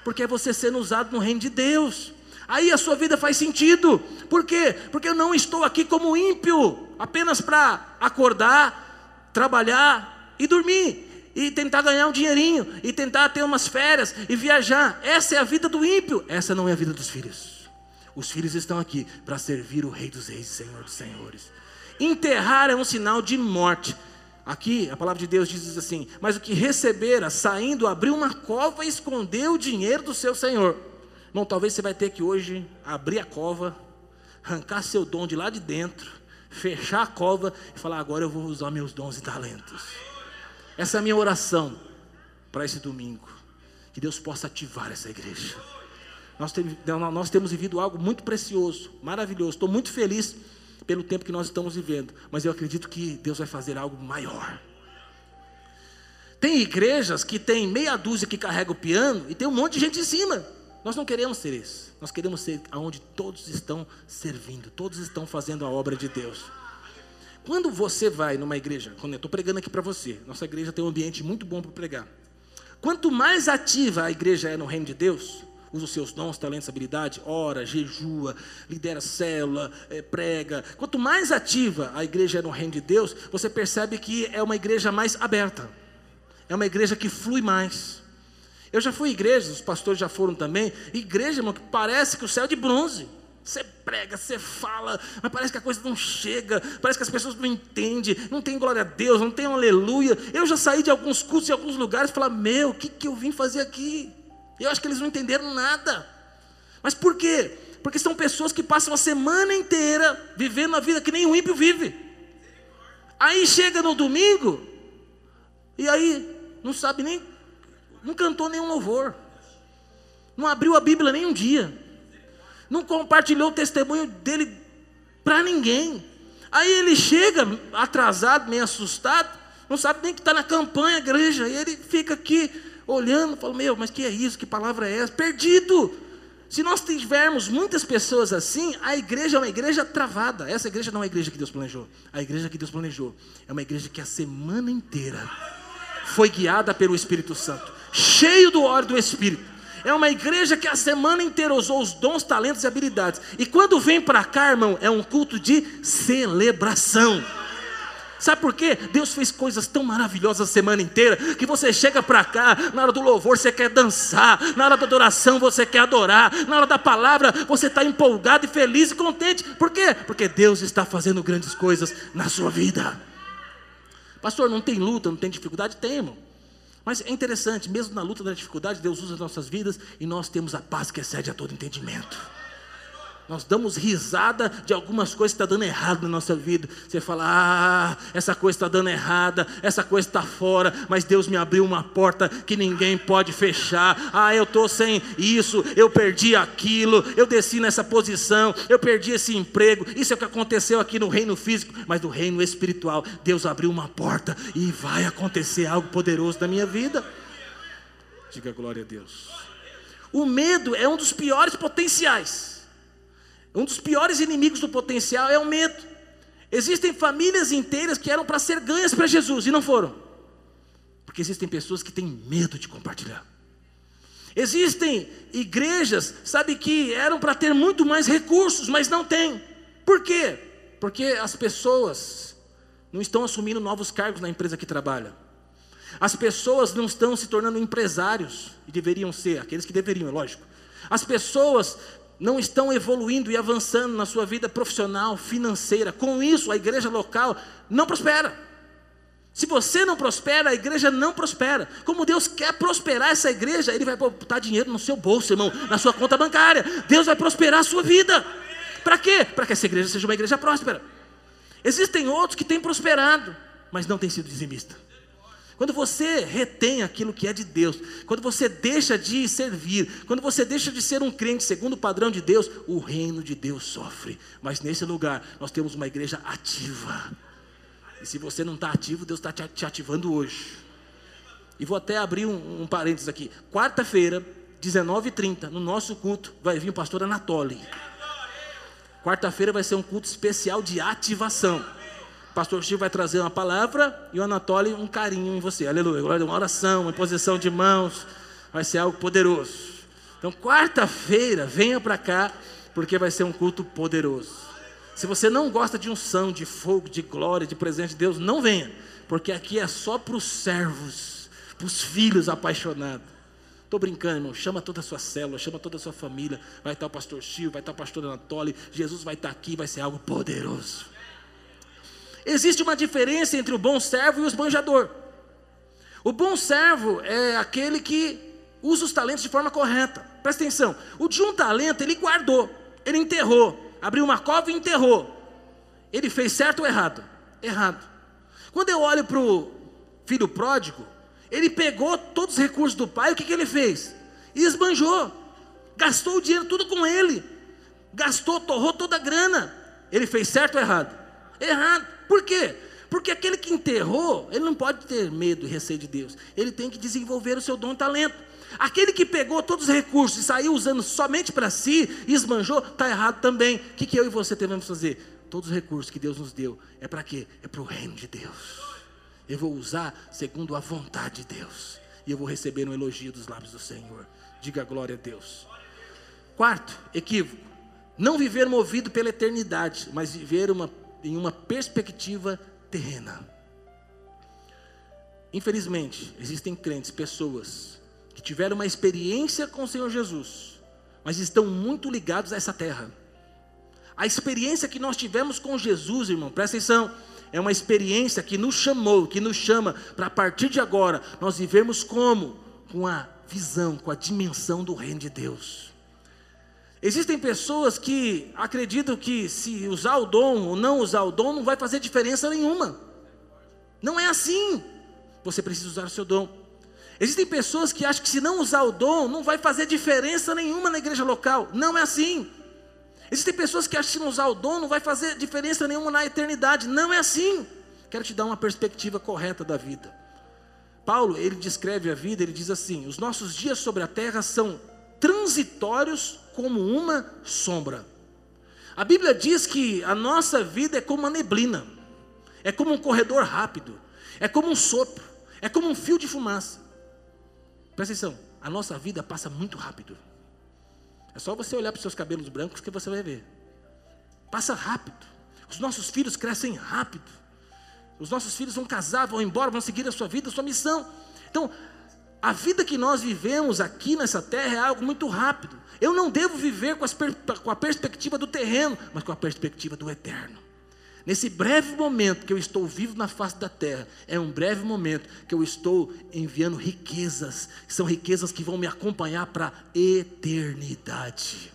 Porque é você sendo usado no reino de Deus. Aí a sua vida faz sentido. Por quê? Porque eu não estou aqui como ímpio, apenas para acordar, trabalhar e dormir e tentar ganhar um dinheirinho, e tentar ter umas férias, e viajar. Essa é a vida do ímpio, essa não é a vida dos filhos. Os filhos estão aqui para servir o Rei dos Reis Senhor dos Senhores. Enterrar é um sinal de morte. Aqui a palavra de Deus diz assim: Mas o que recebera, saindo, abriu uma cova e escondeu o dinheiro do seu senhor. Bom, talvez você vai ter que hoje abrir a cova, arrancar seu dom de lá de dentro, fechar a cova e falar: Agora eu vou usar meus dons e talentos. Essa é a minha oração para esse domingo. Que Deus possa ativar essa igreja. Nós, nós temos vivido algo muito precioso, maravilhoso. Estou muito feliz pelo tempo que nós estamos vivendo, mas eu acredito que Deus vai fazer algo maior. Tem igrejas que tem meia dúzia que carrega o piano e tem um monte de gente em cima. Nós não queremos ser esse. Nós queremos ser aonde todos estão servindo, todos estão fazendo a obra de Deus. Quando você vai numa igreja, quando eu estou pregando aqui para você, nossa igreja tem um ambiente muito bom para pregar. Quanto mais ativa a igreja é no reino de Deus, usa os seus dons, talentos, habilidade, ora, jejua, lidera célula, é, prega. Quanto mais ativa a igreja é no reino de Deus, você percebe que é uma igreja mais aberta, é uma igreja que flui mais. Eu já fui em igrejas, os pastores já foram também, igreja, irmão, que parece que o céu é de bronze. Você prega, você fala, mas parece que a coisa não chega, parece que as pessoas não entendem, não tem glória a Deus, não tem um aleluia. Eu já saí de alguns cultos em alguns lugares e falar, meu, o que, que eu vim fazer aqui? Eu acho que eles não entenderam nada. Mas por quê? Porque são pessoas que passam a semana inteira vivendo a vida que nem o ímpio vive. Aí chega no domingo, e aí não sabe nem, não cantou nenhum louvor, não abriu a Bíblia nem um dia, não compartilhou o testemunho dele para ninguém. Aí ele chega atrasado, meio assustado, não sabe nem que está na campanha, igreja, e ele fica aqui olhando, falando, meu, mas que é isso? Que palavra é essa? Perdido. Se nós tivermos muitas pessoas assim, a igreja é uma igreja travada. Essa igreja não é a igreja que Deus planejou. A igreja que Deus planejou é uma igreja que a semana inteira foi guiada pelo Espírito Santo, cheio do óleo do Espírito. É uma igreja que a semana inteira usou os dons, talentos e habilidades. E quando vem para cá, irmão, é um culto de celebração. Sabe por quê? Deus fez coisas tão maravilhosas a semana inteira que você chega para cá, na hora do louvor você quer dançar, na hora da adoração você quer adorar, na hora da palavra você está empolgado e feliz e contente. Por quê? Porque Deus está fazendo grandes coisas na sua vida. Pastor, não tem luta, não tem dificuldade? Tem, irmão. Mas é interessante, mesmo na luta da dificuldade, Deus usa as nossas vidas e nós temos a paz que excede a todo entendimento. Nós damos risada de algumas coisas que estão tá dando errado na nossa vida. Você fala, ah, essa coisa está dando errada, essa coisa está fora, mas Deus me abriu uma porta que ninguém pode fechar. Ah, eu estou sem isso, eu perdi aquilo, eu desci nessa posição, eu perdi esse emprego. Isso é o que aconteceu aqui no reino físico, mas no reino espiritual, Deus abriu uma porta e vai acontecer algo poderoso na minha vida. Diga glória a Deus. O medo é um dos piores potenciais um dos piores inimigos do potencial é o medo. Existem famílias inteiras que eram para ser ganhas para Jesus e não foram. Porque existem pessoas que têm medo de compartilhar. Existem igrejas, sabe, que eram para ter muito mais recursos, mas não têm. Por quê? Porque as pessoas não estão assumindo novos cargos na empresa que trabalha. As pessoas não estão se tornando empresários, e deveriam ser, aqueles que deveriam, é lógico. As pessoas não estão evoluindo e avançando na sua vida profissional, financeira. Com isso, a igreja local não prospera. Se você não prospera, a igreja não prospera. Como Deus quer prosperar essa igreja, Ele vai botar dinheiro no seu bolso, irmão, na sua conta bancária. Deus vai prosperar a sua vida. Para quê? Para que essa igreja seja uma igreja próspera. Existem outros que têm prosperado, mas não têm sido dizimistas. Quando você retém aquilo que é de Deus, quando você deixa de servir, quando você deixa de ser um crente segundo o padrão de Deus, o reino de Deus sofre. Mas nesse lugar nós temos uma igreja ativa. E se você não está ativo, Deus está te ativando hoje. E vou até abrir um, um parênteses aqui. Quarta-feira, 19h30, no nosso culto, vai vir o pastor Anatoly. Quarta-feira vai ser um culto especial de ativação pastor Chico vai trazer uma palavra e o Anatólio um carinho em você. Aleluia. Uma oração, uma imposição de mãos. Vai ser algo poderoso. Então, quarta-feira, venha para cá, porque vai ser um culto poderoso. Se você não gosta de unção, de fogo, de glória, de presente de Deus, não venha, porque aqui é só para os servos, para os filhos apaixonados. Estou brincando, irmão. Chama toda a sua célula, chama toda a sua família. Vai estar o pastor Chico, vai estar o pastor Anatoly. Jesus vai estar aqui, vai ser algo poderoso. Existe uma diferença entre o bom servo e o esbanjador. O bom servo é aquele que usa os talentos de forma correta. Presta atenção. O de um talento ele guardou, ele enterrou, abriu uma cova e enterrou. Ele fez certo ou errado? Errado. Quando eu olho para o filho pródigo, ele pegou todos os recursos do pai, o que, que ele fez? Esbanjou, gastou o dinheiro tudo com ele, gastou, torrou toda a grana. Ele fez certo ou errado? Errado. Por quê? Porque aquele que enterrou, ele não pode ter medo e receio de Deus. Ele tem que desenvolver o seu dom e talento. Aquele que pegou todos os recursos e saiu usando somente para si e esbanjou, está errado também. O que, que eu e você devemos fazer? Todos os recursos que Deus nos deu, é para quê? É para o reino de Deus. Eu vou usar segundo a vontade de Deus. E eu vou receber um elogio dos lábios do Senhor. Diga glória a Deus. Quarto, equívoco. Não viver movido pela eternidade, mas viver uma, em uma perspectiva terrena. Infelizmente, existem crentes, pessoas, que tiveram uma experiência com o Senhor Jesus, mas estão muito ligados a essa terra. A experiência que nós tivemos com Jesus, irmão, presta atenção, é uma experiência que nos chamou, que nos chama para a partir de agora nós vivemos como? Com a visão, com a dimensão do reino de Deus. Existem pessoas que acreditam que se usar o dom ou não usar o dom não vai fazer diferença nenhuma. Não é assim. Você precisa usar o seu dom. Existem pessoas que acham que se não usar o dom não vai fazer diferença nenhuma na igreja local. Não é assim. Existem pessoas que acham que se não usar o dom não vai fazer diferença nenhuma na eternidade. Não é assim. Quero te dar uma perspectiva correta da vida. Paulo, ele descreve a vida, ele diz assim: os nossos dias sobre a terra são transitórios como uma sombra. A Bíblia diz que a nossa vida é como uma neblina, é como um corredor rápido, é como um sopro, é como um fio de fumaça. Presta atenção, a nossa vida passa muito rápido. É só você olhar para os seus cabelos brancos que você vai ver. Passa rápido. Os nossos filhos crescem rápido. Os nossos filhos vão casar, vão embora, vão seguir a sua vida, a sua missão. Então, a vida que nós vivemos aqui nessa terra é algo muito rápido. Eu não devo viver com, com a perspectiva do terreno, mas com a perspectiva do eterno. Nesse breve momento que eu estou vivo na face da terra, é um breve momento que eu estou enviando riquezas, que são riquezas que vão me acompanhar para a eternidade.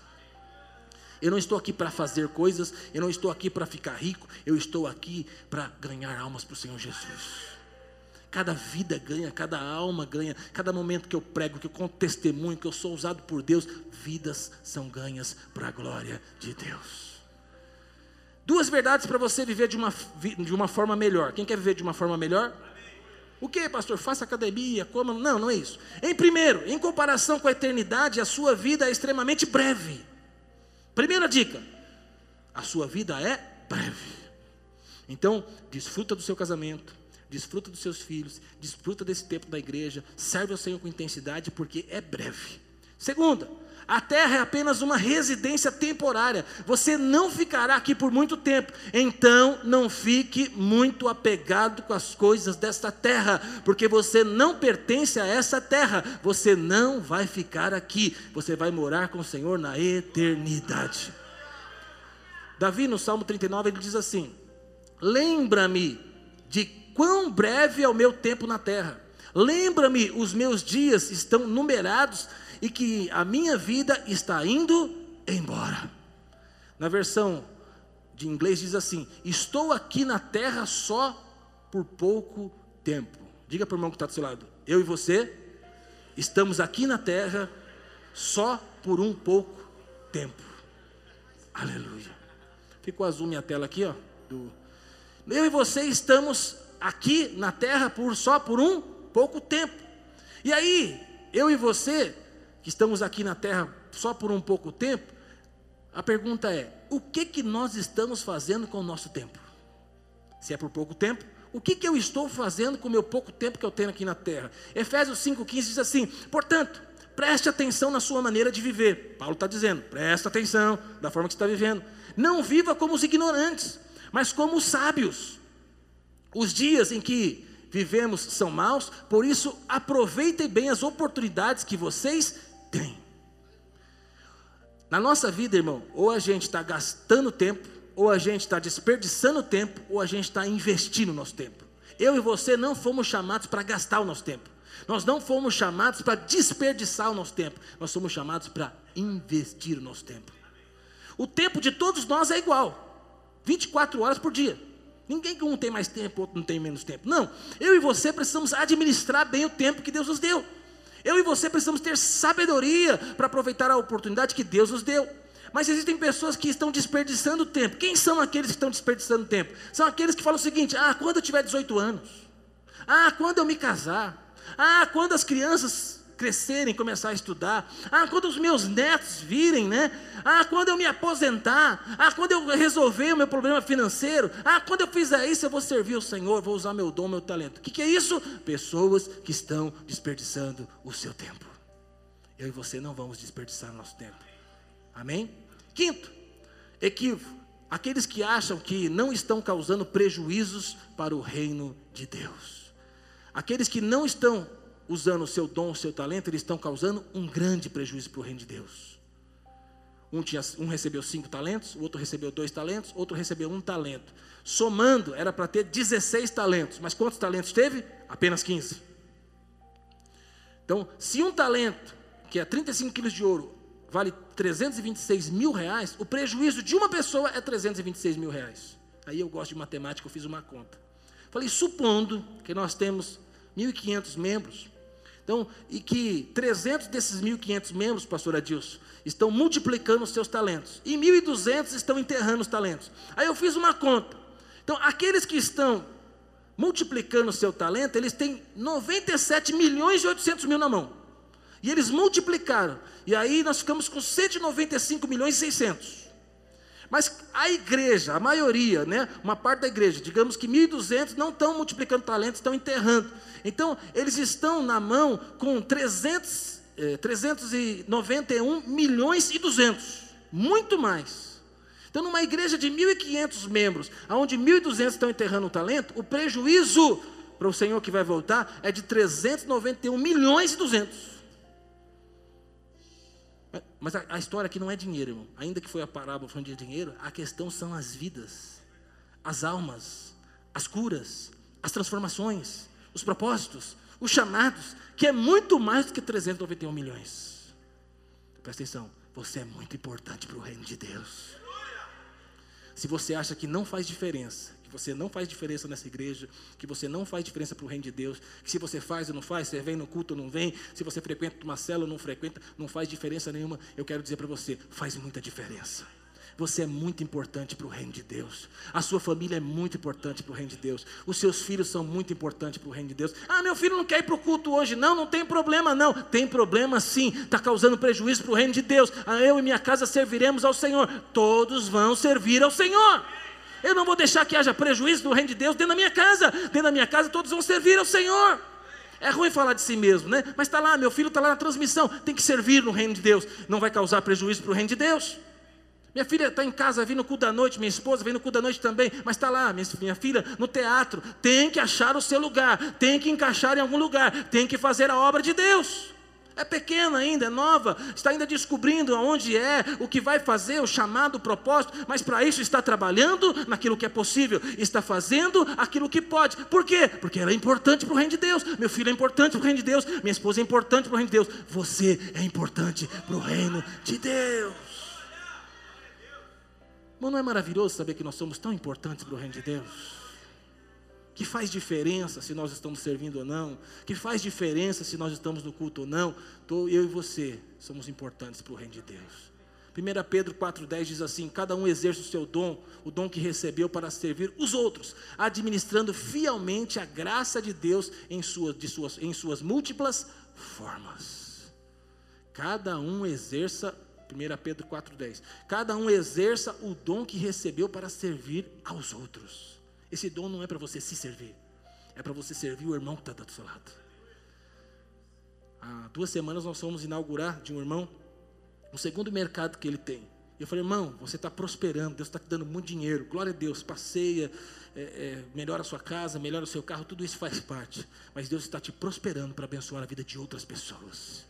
Eu não estou aqui para fazer coisas, eu não estou aqui para ficar rico, eu estou aqui para ganhar almas para o Senhor Jesus. Cada vida ganha, cada alma ganha, cada momento que eu prego, que eu conto testemunho, que eu sou usado por Deus, vidas são ganhas para a glória de Deus. Duas verdades para você viver de uma, de uma forma melhor. Quem quer viver de uma forma melhor? O que, pastor? Faça academia, coma. Não, não é isso. Em primeiro, em comparação com a eternidade, a sua vida é extremamente breve. Primeira dica: a sua vida é breve. Então, desfruta do seu casamento, desfruta dos seus filhos, desfruta desse tempo da igreja, serve ao Senhor com intensidade, porque é breve. Segunda, a terra é apenas uma residência temporária. Você não ficará aqui por muito tempo. Então, não fique muito apegado com as coisas desta terra, porque você não pertence a essa terra. Você não vai ficar aqui. Você vai morar com o Senhor na eternidade. Davi, no Salmo 39, ele diz assim: Lembra-me de quão breve é o meu tempo na terra. Lembra-me, os meus dias estão numerados e que a minha vida está indo embora. Na versão de inglês diz assim: Estou aqui na terra só por pouco tempo. Diga para o irmão que está do seu lado: Eu e você estamos aqui na terra só por um pouco tempo. Aleluia. Ficou azul minha tela aqui, ó. Do... Eu e você estamos aqui na terra por só por um pouco tempo. E aí, eu e você que estamos aqui na terra só por um pouco tempo, a pergunta é: o que que nós estamos fazendo com o nosso tempo? Se é por pouco tempo, o que que eu estou fazendo com o meu pouco tempo que eu tenho aqui na terra? Efésios 5,15 diz assim: portanto, preste atenção na sua maneira de viver. Paulo está dizendo: preste atenção da forma que você está vivendo. Não viva como os ignorantes, mas como os sábios. Os dias em que vivemos são maus, por isso aproveitem bem as oportunidades que vocês têm. Na nossa vida, irmão, ou a gente está gastando tempo, ou a gente está desperdiçando tempo, ou a gente está investindo nosso tempo. Eu e você não fomos chamados para gastar o nosso tempo. Nós não fomos chamados para desperdiçar o nosso tempo. Nós somos chamados para investir o nosso tempo. O tempo de todos nós é igual. 24 horas por dia. Ninguém que um tem mais tempo, outro não tem menos tempo. Não. Eu e você precisamos administrar bem o tempo que Deus nos deu. Eu e você precisamos ter sabedoria para aproveitar a oportunidade que Deus nos deu. Mas existem pessoas que estão desperdiçando tempo. Quem são aqueles que estão desperdiçando tempo? São aqueles que falam o seguinte: ah, quando eu tiver 18 anos, ah, quando eu me casar, ah, quando as crianças crescerem, começar a estudar. Ah, quando os meus netos virem, né? Ah, quando eu me aposentar. Ah, quando eu resolver o meu problema financeiro. Ah, quando eu fizer isso, eu vou servir o Senhor, vou usar meu dom, meu talento. O que, que é isso? Pessoas que estão desperdiçando o seu tempo. Eu e você não vamos desperdiçar nosso tempo. Amém? Quinto, equívoco. Aqueles que acham que não estão causando prejuízos para o reino de Deus. Aqueles que não estão usando o seu dom, o seu talento, eles estão causando um grande prejuízo para o reino de Deus. Um, tinha, um recebeu cinco talentos, o outro recebeu dois talentos, outro recebeu um talento. Somando, era para ter 16 talentos, mas quantos talentos teve? Apenas 15. Então, se um talento, que é 35 quilos de ouro, vale 326 mil reais, o prejuízo de uma pessoa é 326 mil reais. Aí eu gosto de matemática, eu fiz uma conta. Falei, supondo que nós temos 1.500 membros, então, e que 300 desses 1.500 membros, pastor Adilson, estão multiplicando os seus talentos. E 1.200 estão enterrando os talentos. Aí eu fiz uma conta. Então, aqueles que estão multiplicando o seu talento, eles têm 97 milhões e 800 mil na mão. E eles multiplicaram. E aí nós ficamos com 195 milhões e 600. Mas a igreja, a maioria, né, uma parte da igreja, digamos que 1.200 não estão multiplicando talentos, estão enterrando. Então, eles estão na mão com 300, eh, 391 milhões e 200, muito mais. Então, numa igreja de 1.500 membros, onde 1.200 estão enterrando o talento, o prejuízo para o Senhor que vai voltar é de 391 milhões e 200. Mas a, a, história aqui não é dinheiro, irmão. Ainda que foi a parábola falando de dinheiro, a questão são as vidas, as almas, as curas, as transformações, os propósitos, os chamados, que é muito mais do que 391 milhões. Presta atenção, você é muito importante para o reino de Deus. Se você acha que não faz diferença, que você não faz diferença nessa igreja, que você não faz diferença para o reino de Deus, que se você faz ou não faz, você vem no culto ou não vem, se você frequenta uma célula ou não frequenta, não faz diferença nenhuma. Eu quero dizer para você, faz muita diferença. Você é muito importante para o reino de Deus. A sua família é muito importante para o reino de Deus. Os seus filhos são muito importantes para o reino de Deus. Ah, meu filho não quer ir para o culto hoje. Não, não tem problema, não. Tem problema sim. Está causando prejuízo para o reino de Deus. Ah, eu e minha casa serviremos ao Senhor. Todos vão servir ao Senhor. Eu não vou deixar que haja prejuízo no reino de Deus dentro da minha casa. Dentro da minha casa todos vão servir ao Senhor. É ruim falar de si mesmo, né? Mas está lá, meu filho está lá na transmissão. Tem que servir no reino de Deus. Não vai causar prejuízo para o reino de Deus. Minha filha está em casa, vem no culto da noite, minha esposa vem no culto da noite também, mas está lá, minha, minha filha, no teatro. Tem que achar o seu lugar, tem que encaixar em algum lugar, tem que fazer a obra de Deus. É pequena ainda, é nova, está ainda descobrindo aonde é, o que vai fazer, o chamado, o propósito, mas para isso está trabalhando naquilo que é possível, está fazendo aquilo que pode. Por quê? Porque ela é importante para o reino de Deus, meu filho é importante para o reino de Deus, minha esposa é importante para o reino de Deus, você é importante para o reino de Deus. Mas não é maravilhoso saber que nós somos tão importantes para o reino de Deus? Que faz diferença se nós estamos servindo ou não, que faz diferença se nós estamos no culto ou não, eu e você somos importantes para o reino de Deus. 1 Pedro 4,10 diz assim: Cada um exerce o seu dom, o dom que recebeu para servir os outros, administrando fielmente a graça de Deus em de suas, em suas múltiplas formas. Cada um exerça, 1 Pedro 4,10: Cada um exerça o dom que recebeu para servir aos outros. Esse dom não é para você se servir, é para você servir o irmão que está do seu lado. Há duas semanas nós fomos inaugurar de um irmão o segundo mercado que ele tem. Eu falei, irmão, você está prosperando, Deus está te dando muito dinheiro, glória a Deus, passeia, é, é, melhora a sua casa, melhora o seu carro, tudo isso faz parte. Mas Deus está te prosperando para abençoar a vida de outras pessoas.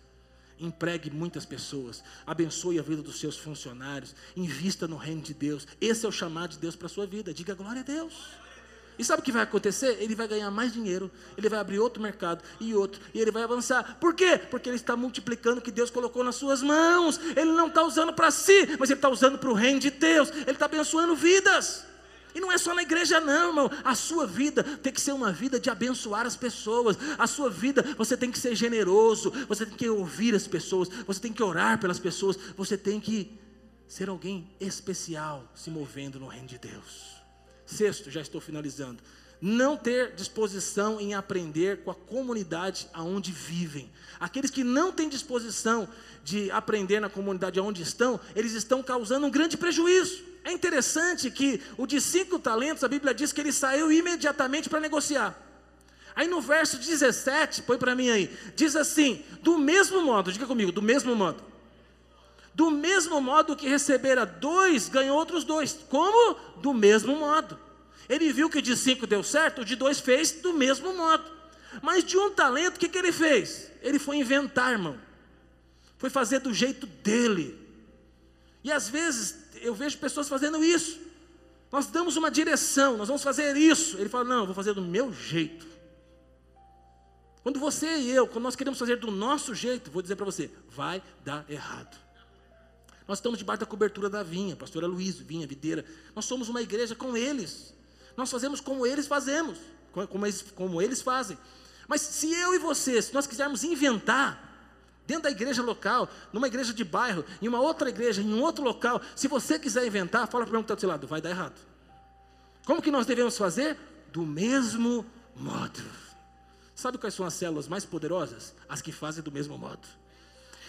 Empregue muitas pessoas, abençoe a vida dos seus funcionários, invista no reino de Deus. Esse é o chamado de Deus para a sua vida. Diga glória a Deus. E sabe o que vai acontecer? Ele vai ganhar mais dinheiro, ele vai abrir outro mercado e outro, e ele vai avançar. Por quê? Porque ele está multiplicando o que Deus colocou nas suas mãos. Ele não está usando para si, mas ele está usando para o reino de Deus. Ele está abençoando vidas. E não é só na igreja, não, irmão. A sua vida tem que ser uma vida de abençoar as pessoas. A sua vida, você tem que ser generoso. Você tem que ouvir as pessoas. Você tem que orar pelas pessoas. Você tem que ser alguém especial se movendo no reino de Deus. Sexto, já estou finalizando. Não ter disposição em aprender com a comunidade aonde vivem. Aqueles que não têm disposição de aprender na comunidade aonde estão, eles estão causando um grande prejuízo. É interessante que o de cinco talentos, a Bíblia diz que ele saiu imediatamente para negociar. Aí no verso 17, põe para mim aí, diz assim: do mesmo modo, diga comigo, do mesmo modo. Do mesmo modo que recebera dois, ganhou outros dois. Como? Do mesmo modo. Ele viu que de cinco deu certo, de dois fez do mesmo modo. Mas de um talento, o que, que ele fez? Ele foi inventar, irmão. Foi fazer do jeito dele. E às vezes eu vejo pessoas fazendo isso. Nós damos uma direção, nós vamos fazer isso. Ele fala: Não, eu vou fazer do meu jeito. Quando você e eu, quando nós queremos fazer do nosso jeito, vou dizer para você: vai dar errado. Nós estamos debaixo da cobertura da vinha, pastora Luiz, vinha, videira. Nós somos uma igreja com eles. Nós fazemos como eles fazemos, como eles, como eles fazem. Mas se eu e você, se nós quisermos inventar, dentro da igreja local, numa igreja de bairro, em uma outra igreja, em um outro local, se você quiser inventar, fala para o irmão que está do seu lado, vai dar errado. Como que nós devemos fazer? Do mesmo modo. Sabe quais são as células mais poderosas? As que fazem do mesmo modo.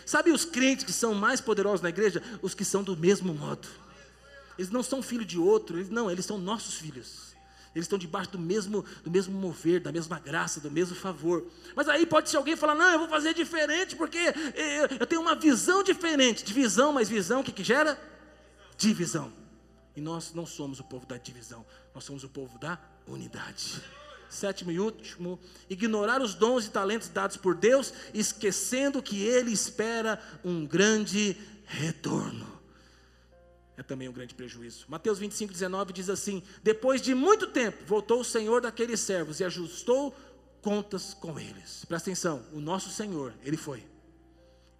Sabe os crentes que são mais poderosos na igreja? Os que são do mesmo modo. Eles não são filhos de outro, eles, não, eles são nossos filhos. Eles estão debaixo do mesmo, do mesmo mover, da mesma graça, do mesmo favor. Mas aí pode ser alguém falar, não, eu vou fazer diferente, porque eu, eu tenho uma visão diferente. Divisão, mas visão, o que, que gera? Divisão. E nós não somos o povo da divisão, nós somos o povo da unidade. Sétimo e último, ignorar os dons e talentos dados por Deus, esquecendo que Ele espera um grande retorno. É também um grande prejuízo. Mateus 25, 19 diz assim: Depois de muito tempo, voltou o Senhor daqueles servos e ajustou contas com eles. Presta atenção, o nosso Senhor, Ele foi.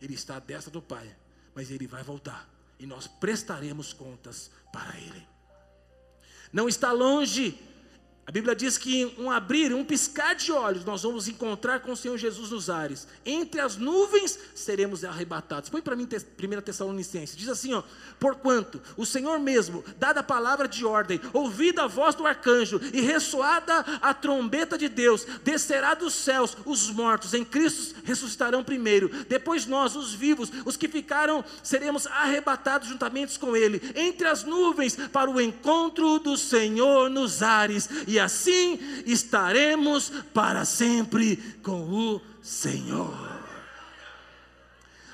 Ele está à destra do Pai, mas Ele vai voltar. E nós prestaremos contas para Ele. Não está longe a Bíblia diz que um abrir, um piscar de olhos, nós vamos encontrar com o Senhor Jesus nos ares. Entre as nuvens seremos arrebatados. Põe para mim 1 Tessalonicenses. Diz assim: ó, Porquanto o Senhor mesmo, dada a palavra de ordem, ouvida a voz do arcanjo e ressoada a trombeta de Deus, descerá dos céus os mortos em Cristo ressuscitarão primeiro. Depois nós, os vivos, os que ficaram, seremos arrebatados juntamente com Ele, entre as nuvens, para o encontro do Senhor nos ares. E assim estaremos para sempre com o Senhor.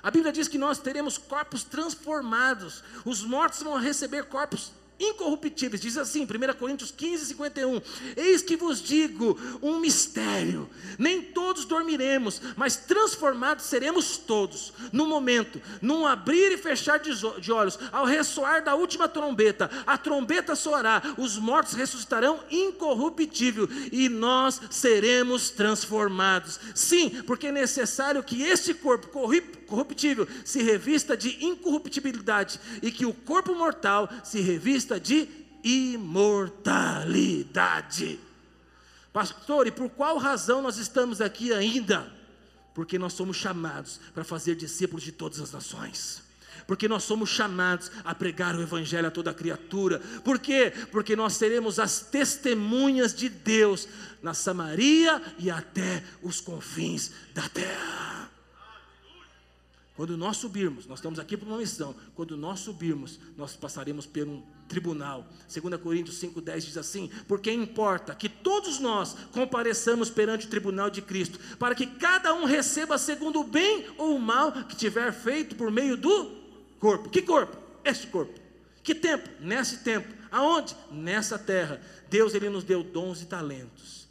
A Bíblia diz que nós teremos corpos transformados, os mortos vão receber corpos incorruptíveis. Diz assim, 1 Coríntios 15, 51. Eis que vos digo um mistério: nem todos dormiremos, mas transformados seremos todos, no momento, num abrir e fechar de olhos, ao ressoar da última trombeta, a trombeta soará, os mortos ressuscitarão incorruptível e nós seremos transformados. Sim, porque é necessário que este corpo corruptível se revista de incorruptibilidade e que o corpo mortal se revista de imortalidade. Pastor, e por qual razão nós estamos aqui ainda? Porque nós somos chamados para fazer discípulos de todas as nações porque nós somos chamados a pregar o Evangelho a toda criatura. Por quê? Porque nós seremos as testemunhas de Deus na Samaria e até os confins da terra. Quando nós subirmos, nós estamos aqui por uma missão. Quando nós subirmos, nós passaremos por um tribunal. 2 Coríntios 5,10 diz assim: Porque importa que todos nós compareçamos perante o tribunal de Cristo, para que cada um receba segundo o bem ou o mal que tiver feito por meio do corpo. Que corpo? este corpo. Que tempo? Nesse tempo. Aonde? Nessa terra. Deus ele nos deu dons e talentos.